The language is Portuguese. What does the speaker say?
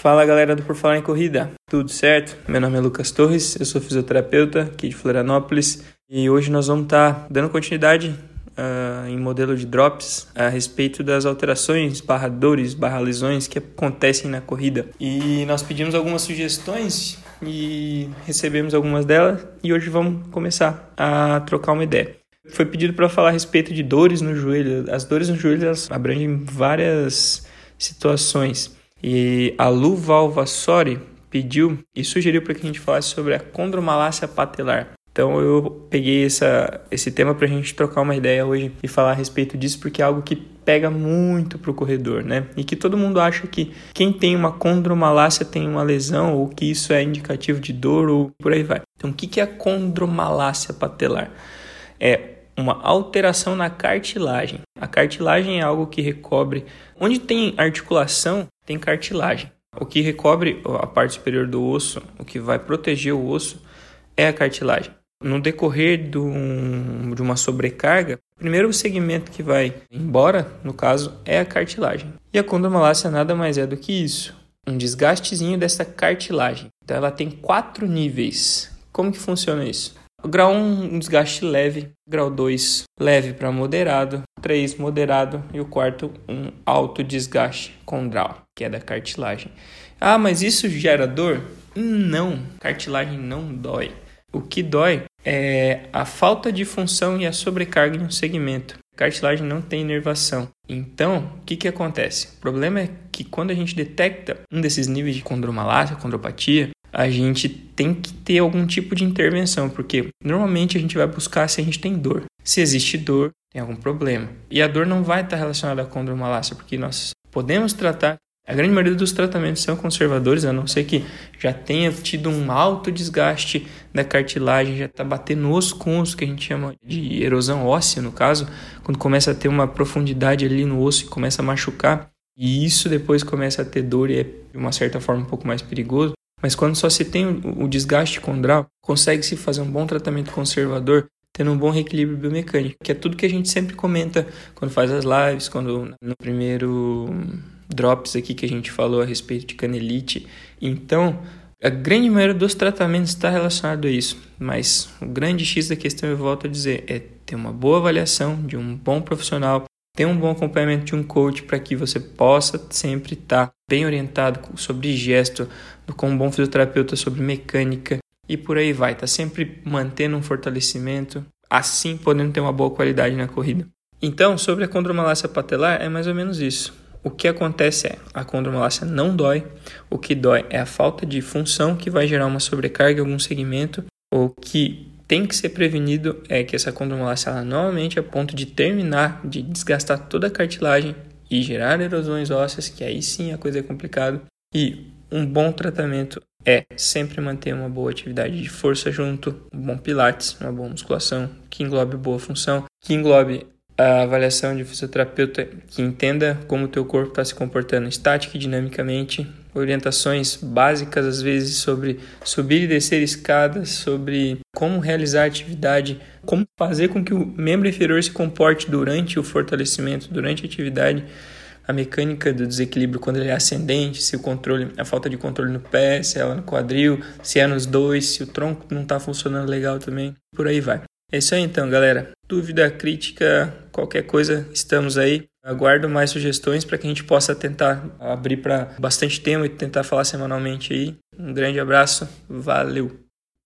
Fala galera do Por Falar em Corrida, tudo certo? Meu nome é Lucas Torres, eu sou fisioterapeuta aqui de Florianópolis e hoje nós vamos estar tá dando continuidade uh, em modelo de drops a respeito das alterações, barra dores, barra lesões que acontecem na corrida. E nós pedimos algumas sugestões e recebemos algumas delas e hoje vamos começar a trocar uma ideia. Foi pedido para falar a respeito de dores no joelho. As dores no joelho elas abrangem várias situações. E a Lu Valvassori pediu e sugeriu para que a gente falasse sobre a condromalácia patelar. Então eu peguei essa, esse tema para a gente trocar uma ideia hoje e falar a respeito disso, porque é algo que pega muito para o corredor, né? E que todo mundo acha que quem tem uma condromalácia tem uma lesão ou que isso é indicativo de dor ou por aí vai. Então o que é a condromalácia patelar? É uma alteração na cartilagem. A cartilagem é algo que recobre. Onde tem articulação, tem cartilagem. O que recobre a parte superior do osso, o que vai proteger o osso, é a cartilagem. No decorrer do, de uma sobrecarga, o primeiro segmento que vai embora, no caso, é a cartilagem. E a condromalácia nada mais é do que isso, um desgastezinho dessa cartilagem. Então ela tem quatro níveis. Como que funciona isso? Grau 1, um desgaste leve. Grau 2, leve para moderado. 3, moderado. E o quarto, um alto desgaste condral, que é da cartilagem. Ah, mas isso gera dor? Não, cartilagem não dói. O que dói é a falta de função e a sobrecarga em um segmento. Cartilagem não tem inervação. Então, o que, que acontece? O problema é que quando a gente detecta um desses níveis de condromalácia, condropatia, a gente tem que ter algum tipo de intervenção, porque normalmente a gente vai buscar se a gente tem dor. Se existe dor, tem algum problema. E a dor não vai estar relacionada à condromalácia, porque nós podemos tratar. A grande maioria dos tratamentos são conservadores, a não ser que já tenha tido um alto desgaste da cartilagem, já está batendo osso com osso, que a gente chama de erosão óssea, no caso, quando começa a ter uma profundidade ali no osso e começa a machucar. E isso depois começa a ter dor e é, de uma certa forma, um pouco mais perigoso. Mas quando só se tem o desgaste condral, consegue-se fazer um bom tratamento conservador, tendo um bom reequilíbrio biomecânico, que é tudo que a gente sempre comenta quando faz as lives, quando no primeiro drops aqui que a gente falou a respeito de canelite. Então, a grande maioria dos tratamentos está relacionado a isso, mas o grande X da questão, eu volto a dizer, é ter uma boa avaliação de um bom profissional ter um bom acompanhamento de um coach para que você possa sempre estar tá bem orientado sobre gesto, com um bom fisioterapeuta sobre mecânica e por aí vai. Tá sempre mantendo um fortalecimento, assim podendo ter uma boa qualidade na corrida. Então, sobre a condromalácia patelar, é mais ou menos isso. O que acontece é, a condromalácia não dói, o que dói é a falta de função que vai gerar uma sobrecarga em algum segmento, ou que tem que ser prevenido é que essa condromalácia ela normalmente a ponto de terminar de desgastar toda a cartilagem e gerar erosões ósseas, que aí sim a coisa é complicada. E um bom tratamento é sempre manter uma boa atividade de força junto, um bom pilates, uma boa musculação, que englobe boa função, que englobe a avaliação de fisioterapeuta que entenda como o teu corpo está se comportando estática e dinamicamente, orientações básicas às vezes sobre subir e descer escadas, sobre como realizar atividade, como fazer com que o membro inferior se comporte durante o fortalecimento, durante a atividade, a mecânica do desequilíbrio quando ele é ascendente, se o controle, a falta de controle no pé, se é no quadril, se é nos dois, se o tronco não está funcionando legal também, por aí vai. É isso aí então, galera. Dúvida, crítica, qualquer coisa, estamos aí. Aguardo mais sugestões para que a gente possa tentar abrir para bastante tempo e tentar falar semanalmente aí. Um grande abraço, valeu!